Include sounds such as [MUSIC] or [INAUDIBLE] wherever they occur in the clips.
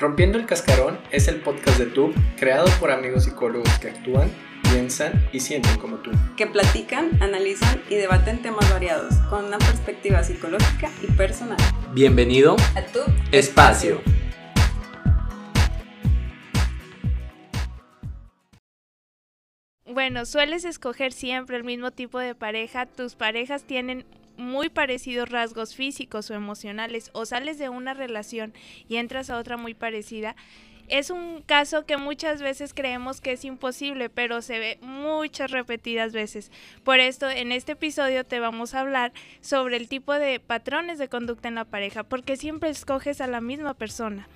Rompiendo el Cascarón es el podcast de TUB creado por amigos psicólogos que actúan, piensan y sienten como tú. Que platican, analizan y debaten temas variados con una perspectiva psicológica y personal. Bienvenido a tu espacio. Bueno, sueles escoger siempre el mismo tipo de pareja. Tus parejas tienen muy parecidos rasgos físicos o emocionales o sales de una relación y entras a otra muy parecida, es un caso que muchas veces creemos que es imposible, pero se ve muchas repetidas veces. Por esto, en este episodio te vamos a hablar sobre el tipo de patrones de conducta en la pareja, porque siempre escoges a la misma persona.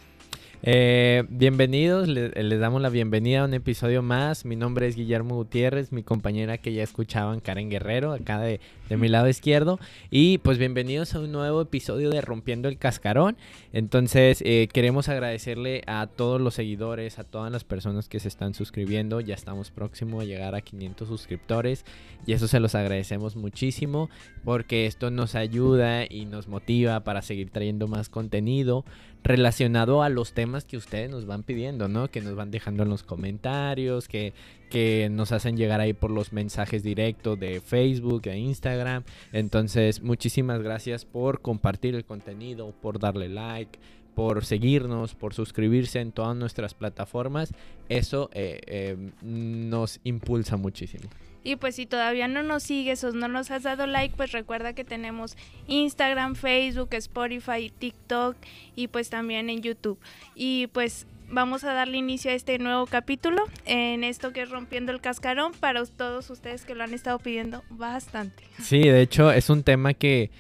Eh, bienvenidos, les damos la bienvenida a un episodio más. Mi nombre es Guillermo Gutiérrez, mi compañera que ya escuchaban, Karen Guerrero, acá de, de, mi lado izquierdo. Y pues bienvenidos a un nuevo episodio de Rompiendo el Cascarón. Entonces eh, queremos agradecerle a todos los seguidores, a todas las personas que se están suscribiendo. Ya estamos próximos a llegar a 500 suscriptores y eso se los agradecemos muchísimo porque esto nos ayuda y nos motiva para seguir trayendo más contenido relacionado a los temas que ustedes nos van pidiendo, ¿no? Que nos van dejando en los comentarios, que, que nos hacen llegar ahí por los mensajes directos de Facebook, de Instagram. Entonces, muchísimas gracias por compartir el contenido, por darle like, por seguirnos, por suscribirse en todas nuestras plataformas. Eso eh, eh, nos impulsa muchísimo. Y pues si todavía no nos sigues o no nos has dado like, pues recuerda que tenemos Instagram, Facebook, Spotify, TikTok y pues también en YouTube. Y pues vamos a darle inicio a este nuevo capítulo en esto que es Rompiendo el Cascarón para todos ustedes que lo han estado pidiendo bastante. Sí, de hecho es un tema que,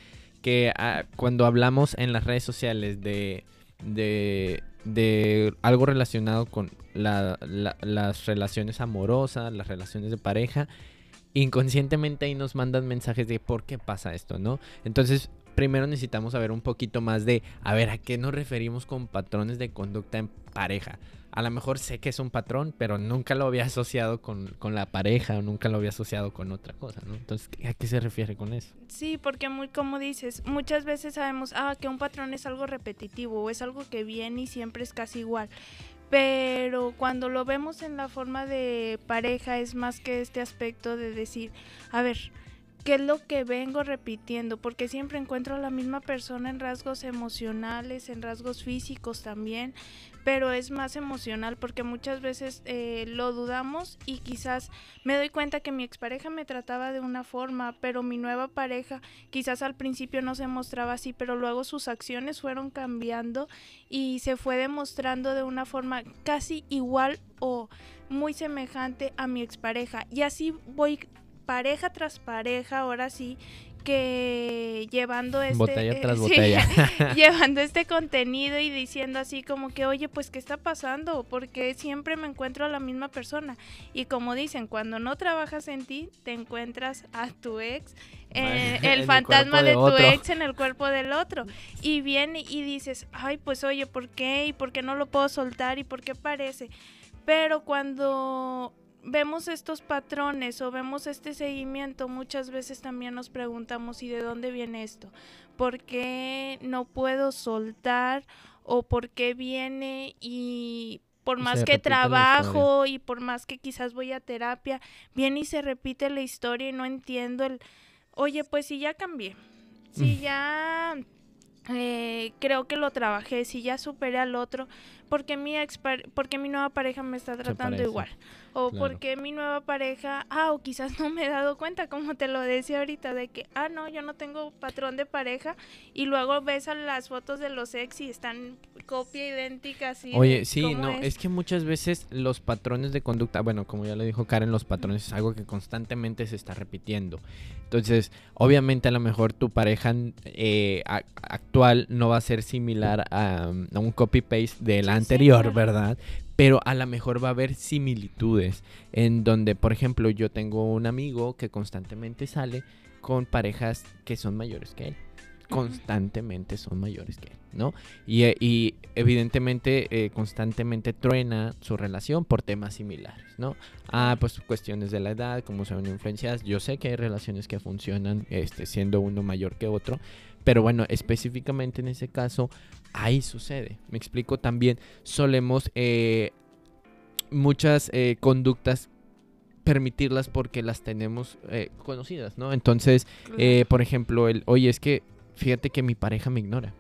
que ah, cuando hablamos en las redes sociales de, de, de algo relacionado con la, las relaciones amorosas, las relaciones de pareja, inconscientemente ahí nos mandan mensajes de por qué pasa esto, ¿no? Entonces, primero necesitamos saber un poquito más de, a ver, ¿a qué nos referimos con patrones de conducta en pareja? A lo mejor sé que es un patrón, pero nunca lo había asociado con, con, la pareja o nunca lo había asociado con otra cosa, ¿no? Entonces, ¿a qué se refiere con eso? Sí, porque muy como dices, muchas veces sabemos, ah, que un patrón es algo repetitivo o es algo que viene y siempre es casi igual pero cuando lo vemos en la forma de pareja es más que este aspecto de decir, a ver, ¿qué es lo que vengo repitiendo? Porque siempre encuentro a la misma persona en rasgos emocionales, en rasgos físicos también, pero es más emocional porque muchas veces eh, lo dudamos y quizás me doy cuenta que mi expareja me trataba de una forma, pero mi nueva pareja quizás al principio no se mostraba así, pero luego sus acciones fueron cambiando y se fue demostrando de una forma casi igual o muy semejante a mi expareja. Y así voy pareja tras pareja, ahora sí, que llevando este botella tras [LAUGHS] botella. [LAUGHS] llevando este contenido y diciendo así como que oye pues qué está pasando porque siempre me encuentro a la misma persona y como dicen cuando no trabajas en ti te encuentras a tu ex eh, [LAUGHS] el fantasma de, tu ex en el cuerpo del otro. Y viene y dices ay pues oye por qué y por qué no lo puedo soltar y por qué parece pero cuando vemos estos patrones o vemos este seguimiento, muchas veces también nos preguntamos, ¿y de dónde viene esto? ¿Por qué no puedo soltar? ¿O por qué viene y por más que trabajo y por más que quizás voy a terapia, viene y se repite la historia y no entiendo el, oye, pues si ya cambié, si ya eh, creo que lo trabajé, si ya superé al otro, porque mi porque mi nueva pareja me está tratando igual o porque mi nueva pareja, ah, o quizás [LAUGHS] no me he dado cuenta, como te lo decía ahorita, de que, ah, no, yo no tengo patrón de pareja, y luego ves a las fotos de los ex y están copia idéntica, así. Oye, sí, no, es? que muchas veces los patrones de conducta, bueno, como ya lo dijo Karen, los patrones es algo que constantemente se está repitiendo. Entonces, obviamente a lo mejor tu pareja eh, actual no va a ser similar a, un copy-paste del anterior, ¿verdad? Pero a lo mejor va a haber similitudes en donde, por ejemplo, yo tengo un amigo que constantemente sale con parejas que son mayores que él. Constantemente son mayores que él, ¿no? Y, eh, evidentemente eh, constantemente truena su relación por temas similares, ¿no? Ah, pues cuestiones de la edad, cómo se ven influenciadas. Yo sé que hay relaciones que funcionan este, siendo uno mayor que otro, Pero bueno, específicamente en ese caso, ahí sucede. Me explico también, solemos eh, muchas eh, conductas permitirlas porque las tenemos eh, conocidas, ¿no? Entonces, por ejemplo, el, oye, es que fíjate que mi pareja me ignora.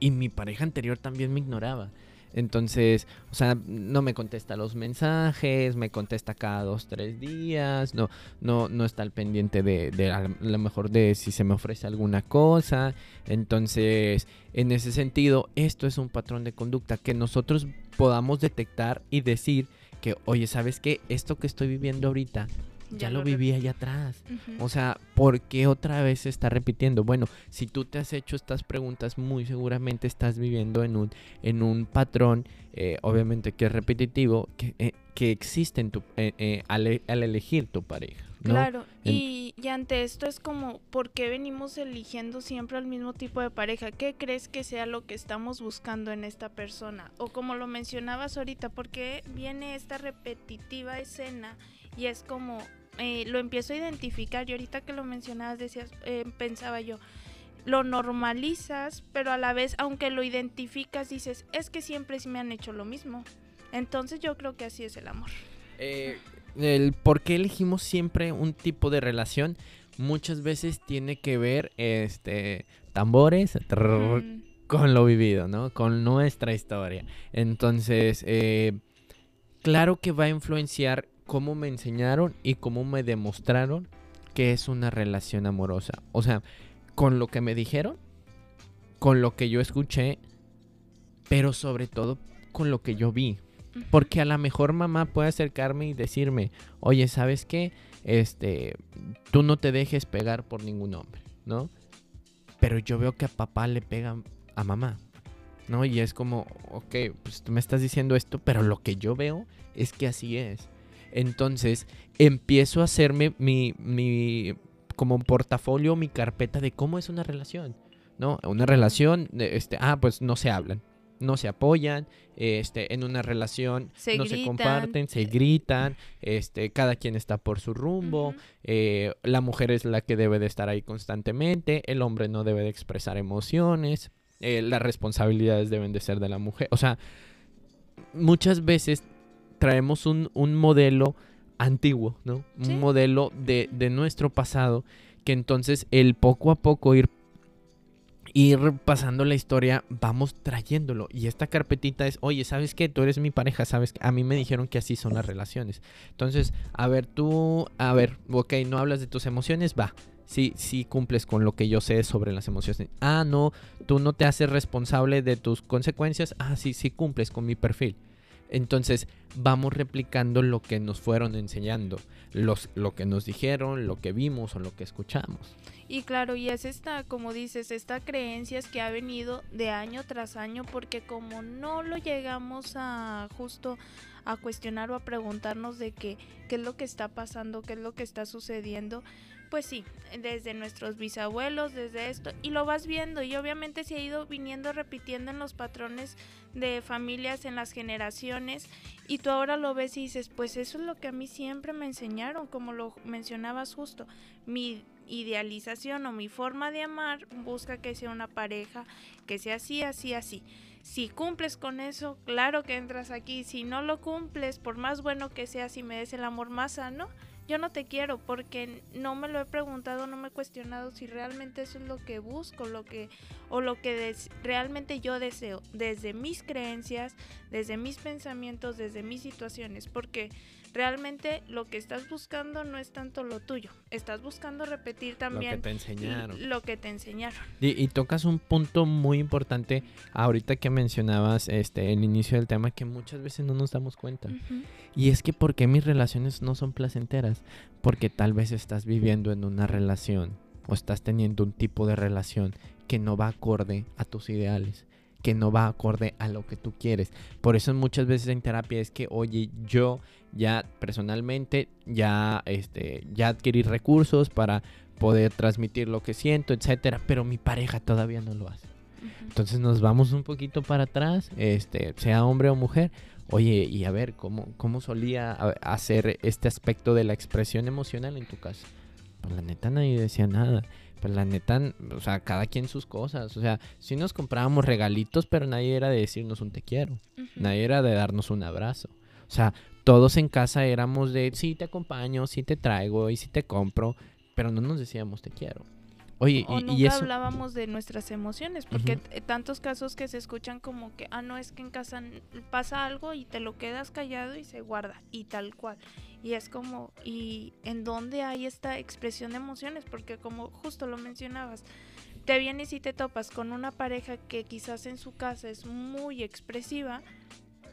Y mi pareja anterior también me ignoraba. Entonces, o sea, no me contesta los mensajes, me contesta cada dos, tres días, no, no, no está al pendiente de, a lo mejor de si se me ofrece alguna cosa. Entonces, en ese sentido, esto es un patrón de conducta que nosotros podamos detectar y decir que, oye, ¿sabes qué? Esto que estoy viviendo ahorita, ya, lo viví allá atrás. O sea, ¿por qué otra vez se está repitiendo? Bueno, si tú te has hecho estas preguntas, muy seguramente estás viviendo en un, en un patrón, eh, obviamente que es repetitivo, que, eh, que existe en tu, eh, eh, al, al elegir tu pareja. ¿no? Claro, En- y, y ante esto es como, ¿por qué venimos eligiendo siempre al mismo tipo de pareja? ¿Qué crees que sea lo que estamos buscando en esta persona? O como lo mencionabas ahorita, ¿por qué viene esta repetitiva escena? Y es como, eh, lo empiezo a identificar y ahorita que lo mencionabas decías, eh, pensaba yo, lo normalizas, pero a la vez, aunque lo identificas, dices, es que siempre sí me han hecho lo mismo. Entonces yo creo que así es el amor. Eh, el por qué elegimos siempre un tipo de relación muchas veces tiene que ver este tambores trrr, Mm, con lo vivido, ¿no? Con nuestra historia. Entonces, eh, claro que va a influenciar cómo me enseñaron y cómo me demostraron que es una relación amorosa. O sea, con lo que me dijeron, con lo que yo escuché, pero sobre todo con lo que yo vi. Porque a lo mejor mamá puede acercarme y decirme, oye, ¿sabes qué? Este, tú no te dejes pegar por ningún hombre, ¿no? Pero yo veo que a papá le pegan a mamá, ¿no? Y es como, ok, pues tú me estás diciendo esto, pero lo que yo veo es que así es. Entonces, empiezo a hacerme mi, mi, como un portafolio, mi carpeta de cómo es una relación, ¿no? Una relación, este, ah, pues no se hablan, no se apoyan, este, en una relación Se no se comparten, se gritan, este, cada quien está por su rumbo, eh, la mujer es la que debe de estar ahí constantemente, el hombre no debe de expresar emociones, eh, las responsabilidades deben de ser de la mujer. O sea, muchas veces traemos un, un modelo antiguo, ¿no? Sí. Un modelo de, de nuestro pasado, que entonces el poco a poco ir ir pasando la historia, vamos trayéndolo. Y esta carpetita es, oye, ¿sabes qué? Tú eres mi pareja, ¿sabes? qué? A mí me dijeron que así son las relaciones. Entonces, a ver, tú, a ver, ok, no hablas de tus emociones, va. Sí, sí cumples con lo que yo sé sobre las emociones. Ah, no, tú no te haces responsable de tus consecuencias. Ah, sí, sí cumples con mi perfil. Entonces, vamos replicando lo que nos fueron enseñando, los, lo que nos dijeron, lo que vimos o lo que escuchamos. Y claro, y es esta, como dices, esta creencias que ha venido de año tras año, porque como no lo llegamos a justo a cuestionar o a preguntarnos de qué, qué es lo que está pasando, qué es lo que está sucediendo, pues sí, desde nuestros bisabuelos, desde esto, y lo vas viendo, y obviamente se ha ido viniendo repitiendo en los patrones de familias, en las generaciones, y tú ahora lo ves y dices, pues eso es lo que a mí siempre me enseñaron, como lo mencionabas justo, mi idealización o mi forma de amar busca que sea una pareja que sea así, así, así. Si cumples con eso, claro que entras aquí. Si no lo cumples, por más bueno que sea, si me des el amor más sano, yo no te quiero porque no me lo he preguntado, no me he cuestionado si realmente eso es lo que busco, lo que o lo que des- realmente yo deseo desde mis creencias, desde mis pensamientos, desde mis situaciones, porque realmente lo que estás buscando no es tanto lo tuyo, estás buscando repetir Lo que también te enseñaron. lo que te enseñaron. Y, y tocas un punto muy importante ahorita que mencionabas este el inicio del tema que muchas veces no nos damos cuenta. Ujú. Y es que ¿por qué mis relaciones no son placenteras? Porque tal vez estás viviendo en una relación o estás teniendo un tipo de relación que no va acorde a tus ideales, que no va acorde a lo que tú quieres. Por eso muchas veces en terapia es que, oye, yo ya personalmente ya este ya adquirí recursos para poder transmitir lo que siento, etcétera, pero mi pareja todavía no lo hace. Entonces nos vamos un poquito para atrás, este, sea hombre o mujer. Oye, y a ver, ¿cómo, cómo solía hacer este aspecto de la expresión emocional en tu casa? Pues la neta nadie decía nada. pues la neta, o sea, cada quien sus cosas. O sea, sí nos comprábamos regalitos, pero nadie era de decirnos un te quiero. Nadie era de darnos un abrazo. O sea, todos en casa éramos de sí te acompaño, sí te traigo y sí te compro, pero no nos decíamos te quiero. Oye, O y, nunca y eso. hablábamos de nuestras emociones, porque tantos casos que se escuchan como que, ah, no, es que en casa pasa algo y te lo quedas callado y se guarda, y tal cual. Y es como, ¿y en dónde hay esta expresión de emociones? Porque como justo lo mencionabas, te vienes y te topas con una pareja que quizás en su casa es muy expresiva,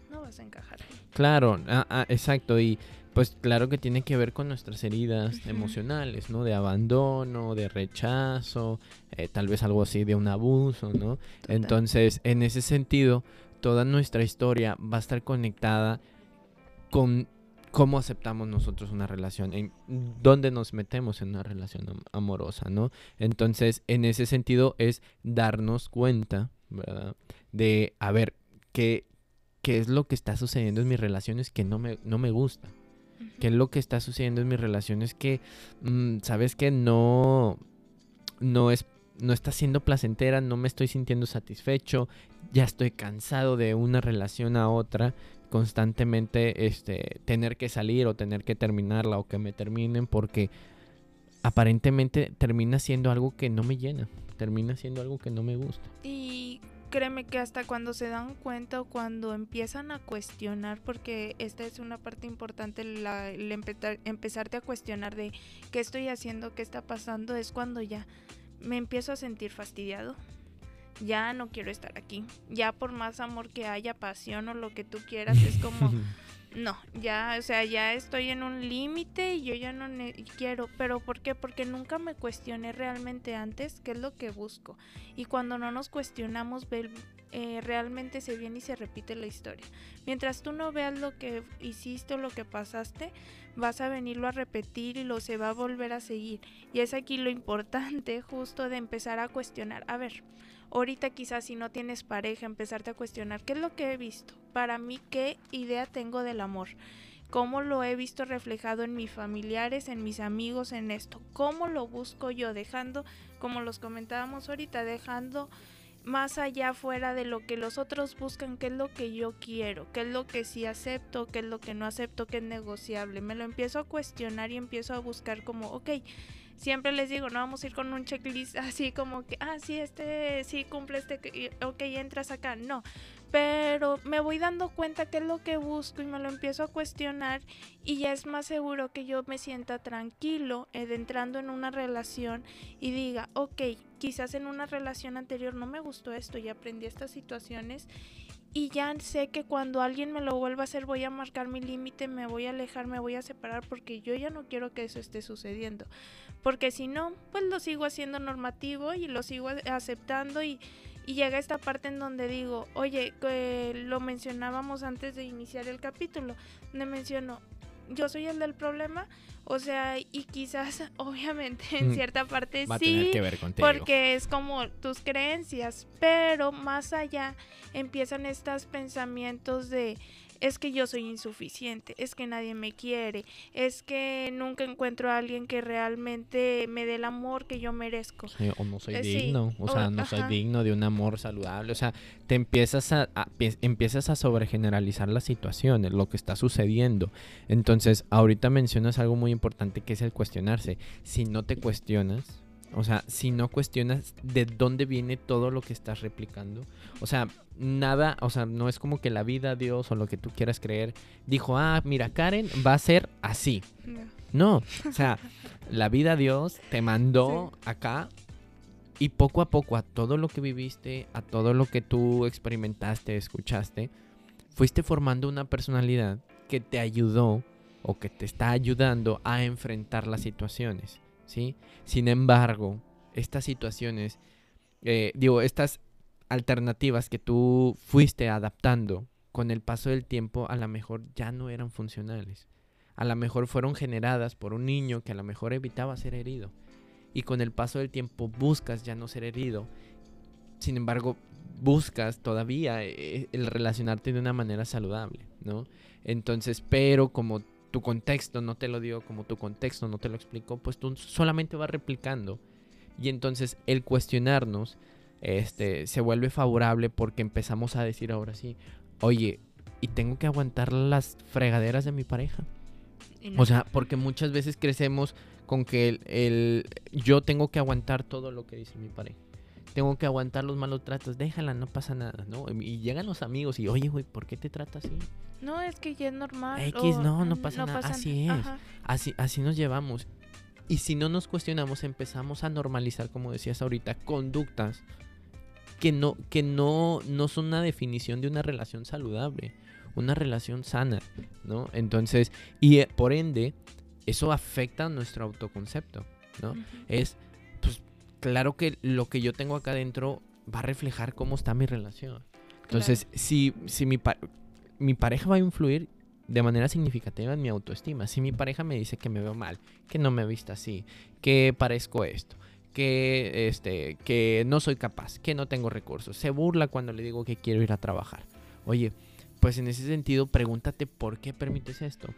no vas a encajar. Claro, ah, ah, exacto. Y pues claro que tiene que ver con nuestras heridas emocionales, ¿no? De abandono, de rechazo, eh, tal vez algo así de un abuso, ¿no? Total. Entonces, en ese sentido, toda nuestra historia va a estar conectada con cómo aceptamos nosotros una relación, en dónde nos metemos en una relación am- amorosa, ¿no? Entonces, en ese sentido es darnos cuenta, ¿verdad? De, a ver, qué, qué es lo que está sucediendo en mis relaciones que no me, no me gusta. ¿Qué es lo que está sucediendo en mis relaciones que, mm, sabes que no, no es, no está siendo placentera, no me estoy sintiendo satisfecho, ya estoy cansado de una relación a otra, constantemente, este, tener que salir o tener que terminarla o que me terminen porque aparentemente termina siendo algo que no me llena, termina siendo algo que no me gusta. Y créeme que hasta cuando se dan cuenta o cuando empiezan a cuestionar, porque esta es una parte importante, la, el empezar- empezarte a cuestionar de qué estoy haciendo, qué está pasando, es cuando ya me empiezo a sentir fastidiado. Ya no quiero estar aquí. Ya por más amor que haya, pasión o lo que tú quieras, es como... [LAUGHS] No, ya, o sea, ya estoy en un límite y yo ya no quiero. ¿Pero por qué? Porque nunca me cuestioné realmente antes qué es lo que busco. Y cuando no nos cuestionamos, eh, realmente se viene y se repite la historia. Mientras tú no veas lo que hiciste o lo que pasaste, vas a venirlo a repetir y lo se va a volver a seguir. Y es aquí lo importante justo de empezar a cuestionar. A ver, ahorita quizás si no tienes pareja, empezarte a cuestionar qué es lo que he visto. Para mí, qué idea tengo del amor. Cómo lo he visto reflejado en mis familiares, en mis amigos, en esto. Cómo lo busco yo, dejando, como los comentábamos ahorita, dejando más allá fuera de lo que los otros buscan, qué es lo que yo quiero, qué es lo que sí acepto, qué es lo que no acepto, qué es negociable. Me lo empiezo a cuestionar y empiezo a buscar como, ok, siempre les digo, no vamos a ir con un checklist [LAUGHS] así como que, ah, sí, este, sí cumple este, ok, entras acá. No, pero me voy dando cuenta qué es lo que busco y me lo empiezo a cuestionar y ya es más seguro que yo me sienta tranquilo eh, entrando en una relación y diga, ok, quizás en una relación anterior no me gustó esto y aprendí estas situaciones y ya sé que cuando alguien me lo vuelva a hacer voy a marcar mi límite, me voy a alejar, me voy a separar porque yo ya no quiero que eso esté sucediendo. Porque si no, pues lo sigo haciendo normativo y lo sigo aceptando y, y llega esta parte en donde digo, oye, que lo mencionábamos antes de iniciar el capítulo, donde menciono, yo soy el del problema, o sea, y quizás [LAUGHS] obviamente en Mm, cierta parte Va a sí, tener que ver contigo. porque es como tus creencias, pero más allá empiezan estos pensamientos de es que yo soy insuficiente, es que nadie me quiere, es que nunca encuentro a alguien que realmente me dé el amor que yo merezco. Sí, o no soy Eh, digno, o o- sea, no soy digno de un amor saludable, o sea, te empiezas a, a- pie- empiezas a sobregeneralizar las situaciones, lo que está sucediendo. Entonces, ahorita mencionas algo muy importante que es el cuestionarse. Si no te cuestionas, o sea, si no cuestionas de dónde viene todo lo que estás replicando, o sea, nada, o sea, no es como que la vida, Dios o lo que tú quieras creer dijo, ah, mira, Karen va a ser así. No, o sea, la vida Dios te mandó acá y poco a poco a todo lo que viviste, a todo lo que tú experimentaste, escuchaste, fuiste formando una personalidad que te ayudó o que te está ayudando a enfrentar las situaciones, ¿sí? Sin embargo, estas situaciones, eh, digo, estas alternativas que tú fuiste adaptando con el paso del tiempo, a lo mejor ya no eran funcionales a lo mejor fueron generadas por un niño que a lo mejor evitaba ser herido. Y con el paso del tiempo buscas ya no ser herido. Sin embargo, buscas todavía eh, el relacionarte de una manera saludable, ¿no? Entonces, pero como tu contexto no te lo dio, como tu contexto no te lo explicó, pues tú solamente vas replicando Y entonces el cuestionarnos este, se vuelve favorable porque empezamos a decir ahora sí, oye, y tengo que aguantar las fregaderas de mi pareja. O sea, porque muchas veces crecemos con que el, el- yo tengo que aguantar todo lo que dice mi pareja. Tengo que aguantar los malos tratos, déjala, no pasa nada, ¿no? Y llegan los amigos y, oye, güey, ¿por qué te trata así? No, es que ya es normal. X, no, no pasa nada, así es. Ajá. Así, así nos llevamos. Y si no nos cuestionamos, empezamos a normalizar, como decías ahorita, conductas que no, que no, no son una definición de una relación saludable, una relación sana, ¿no? Entonces, y eh, por ende, eso afecta a nuestro autoconcepto, ¿no? Es, claro que lo que yo tengo acá adentro va a reflejar cómo está mi relación. Entonces, si, si mi, pa- mi pareja va a influir de manera significativa en mi autoestima, si mi pareja me dice que me veo mal, que no me he visto así, que parezco esto, que, este, que no soy capaz, que no tengo recursos, se burla cuando le digo que quiero ir a trabajar. Oye, pues en ese sentido, pregúntate por qué permites esto.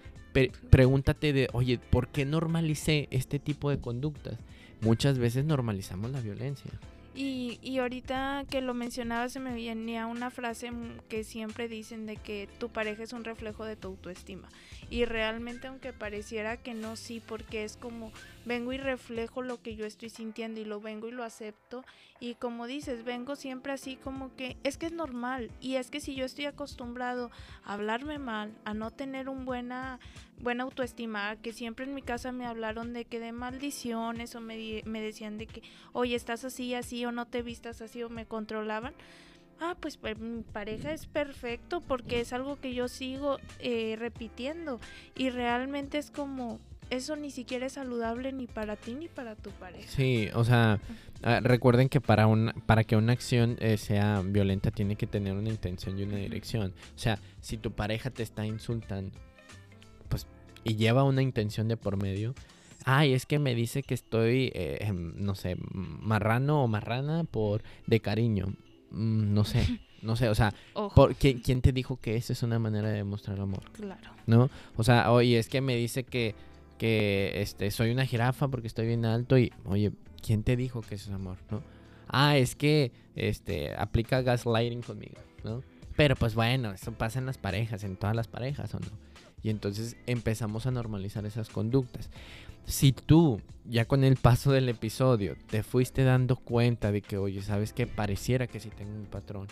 Pregúntate de, oye, ¿por qué normalicé este tipo de conductas? Muchas veces normalizamos la violencia. Y, y ahorita que lo mencionaba se me venía una frase que siempre dicen de que tu pareja es un reflejo de tu autoestima. Y realmente aunque pareciera que no, sí, porque es como vengo y reflejo lo que yo estoy sintiendo y lo vengo y lo acepto. Y como dices, vengo siempre así como que es que es normal. Y es que si yo estoy acostumbrado a hablarme mal, a no tener un buena, buena autoestima, que siempre en mi casa me hablaron de que de maldiciones o me, me decían de que oye, estás así, así, o no te vistas así, o me controlaban. Ah, pues, pues, mi pareja es perfecto porque es algo que yo sigo eh, repitiendo. Y realmente es como, eso ni siquiera es saludable ni para ti ni para tu pareja. Sí, o sea, ah, recuerden que para, una, para que una acción eh, sea violenta tiene que tener una intención y una dirección. O sea, si tu pareja te está insultando, pues, y lleva una intención de por medio, ay, es que me dice que estoy, eh, em, no sé, marrano o marrana por de cariño. Mm, no sé, [LAUGHS] no sé, o sea, por, ¿quién, quién te dijo que esa es una manera de demostrar amor? Claro. ¿no? O sea, oye, es que me dice que, que este, soy una jirafa porque estoy bien alto y, oye, ¿quién te dijo que eso es amor, no? Ah, es que, este, aplica gaslighting conmigo, ¿no? Pero pues bueno, eso pasa en las parejas, en todas las parejas, ¿o no? Y entonces empezamos a normalizar esas conductas. Si tú, ya con el paso del episodio, te fuiste dando cuenta de que, oye, ¿sabes qué? Pareciera que sí tengo un patrón.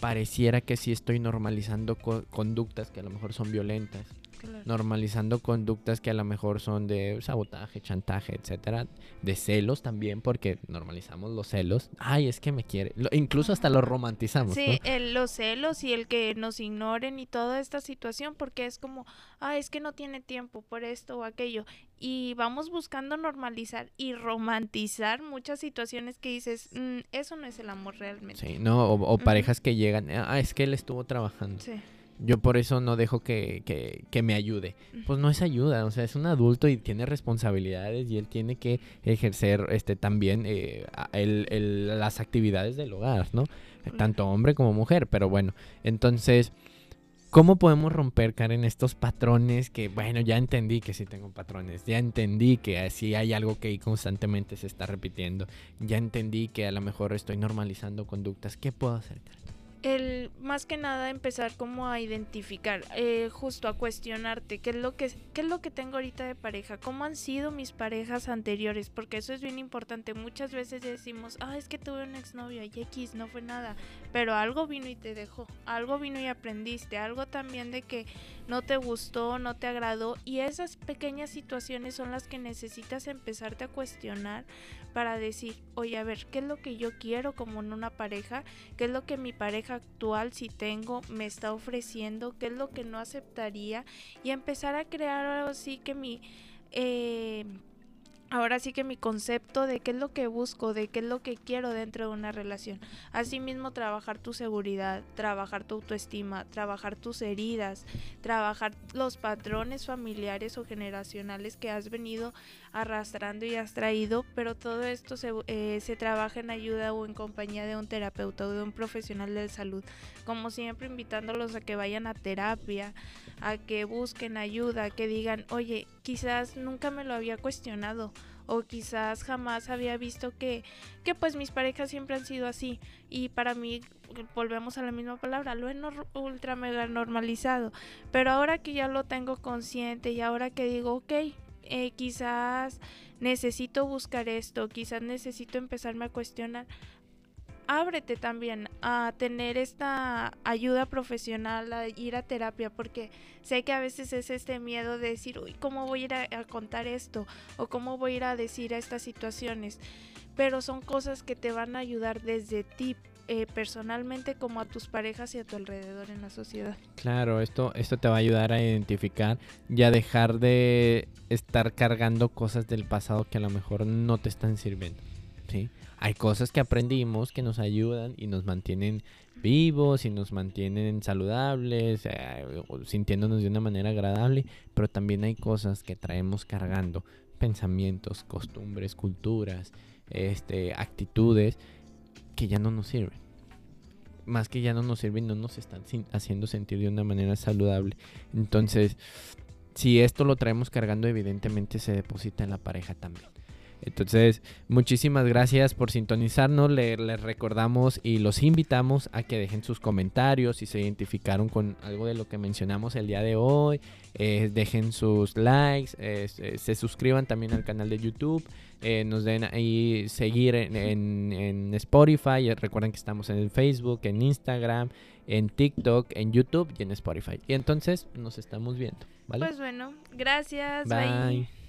Pareciera que sí estoy normalizando co- conductas que a lo mejor son violentas claro. normalizando conductas que a lo mejor son de sabotaje, chantaje, etcétera, de celos también, porque normalizamos los celos. Ay, es que me quiere. Lo- incluso hasta lo romantizamos, Sí, ¿no? el- los celos y el que nos ignoren y toda esta situación, porque es como, ah, es que no tiene tiempo por esto o aquello. Y vamos buscando normalizar y romantizar muchas situaciones que dices, "Mm, eso no es el amor realmente. Sí, no, o, parejas que llegan, ah, es que él estuvo trabajando. Sí. Yo por eso no dejo que, que, que me ayude. Pues no es ayuda, o sea, es un adulto y tiene responsabilidades y él tiene que ejercer este también eh, el- el- las actividades del hogar, ¿no? Tanto hombre como mujer, pero bueno, entonces, ¿cómo podemos romper, Karen, estos patrones que, bueno, ya entendí que sí tengo patrones, ya entendí que así hay algo que constantemente se está repitiendo, ya entendí que a lo mejor estoy normalizando conductas, ¿qué puedo hacer? Karen? El, más que nada empezar como a identificar, eh, justo a cuestionarte qué es lo que qué es lo que tengo ahorita de pareja, cómo han sido mis parejas anteriores, porque eso es bien importante. Muchas veces decimos, ah, es que tuve un exnovio y X no fue nada, pero algo vino y te dejó, algo vino y aprendiste, algo también de que no te gustó, no te agradó y esas pequeñas situaciones son las que necesitas empezarte a cuestionar para decir, oye, a ver, ¿qué es lo que yo quiero como en una pareja? qué es lo que mi pareja actual, si tengo, me está ofreciendo, qué es lo que no aceptaría y empezar a crear así que mi... eh, Ahora sí que mi concepto de qué es lo que busco, de qué es lo que quiero dentro de una relación. Asimismo, trabajar tu seguridad, trabajar tu autoestima, trabajar tus heridas, trabajar los patrones familiares o generacionales que has venido arrastrando y has traído, pero todo esto se, eh, se trabaja en ayuda o en compañía de un terapeuta o de un profesional de salud. Como siempre, invitándolos a que vayan a terapia, a que busquen ayuda, que digan, oye, quizás nunca me lo había cuestionado o quizás jamás había visto que, que pues mis parejas siempre han sido así y para mí volvemos a la misma palabra, lo he ultra mega normalizado, pero ahora que ya lo tengo consciente y ahora que digo, ok, eh, quizás necesito buscar esto, quizás necesito empezarme a cuestionar, ábrete también a tener esta ayuda profesional, a ir a terapia, porque sé que a veces es este miedo de decir, uy, ¿cómo voy a ir a, contar esto? O ¿cómo voy a ir a decir estas situaciones? Pero son cosas que te van a ayudar desde ti. Eh, personalmente como a tus parejas y a tu alrededor en la sociedad. Claro, esto, esto te va a ayudar a identificar y a dejar de estar cargando cosas del pasado que a lo mejor no te están sirviendo. Hay cosas que aprendimos que nos ayudan y nos mantienen vivos y nos mantienen saludables, eh, sintiéndonos de una manera agradable, pero también hay cosas que traemos cargando, pensamientos, costumbres, culturas, este, actitudes que ya no nos sirven. Más que ya no nos sirven, no nos están haciendo sentir de una manera saludable. Entonces, si esto lo traemos cargando, evidentemente se deposita en la pareja también. Entonces, muchísimas gracias por sintonizarnos. Les, recordamos y los invitamos a que dejen sus comentarios si se identificaron con algo de lo que mencionamos el día de hoy. Eh, dejen sus likes, eh, se, suscriban también al canal de YouTube. Eh, nos den ahí seguir en, en, Spotify. Recuerden que estamos en Facebook, en Instagram, en TikTok, en YouTube y en Spotify. Y entonces nos estamos viendo. ¿vale? Pues bueno, gracias. bye.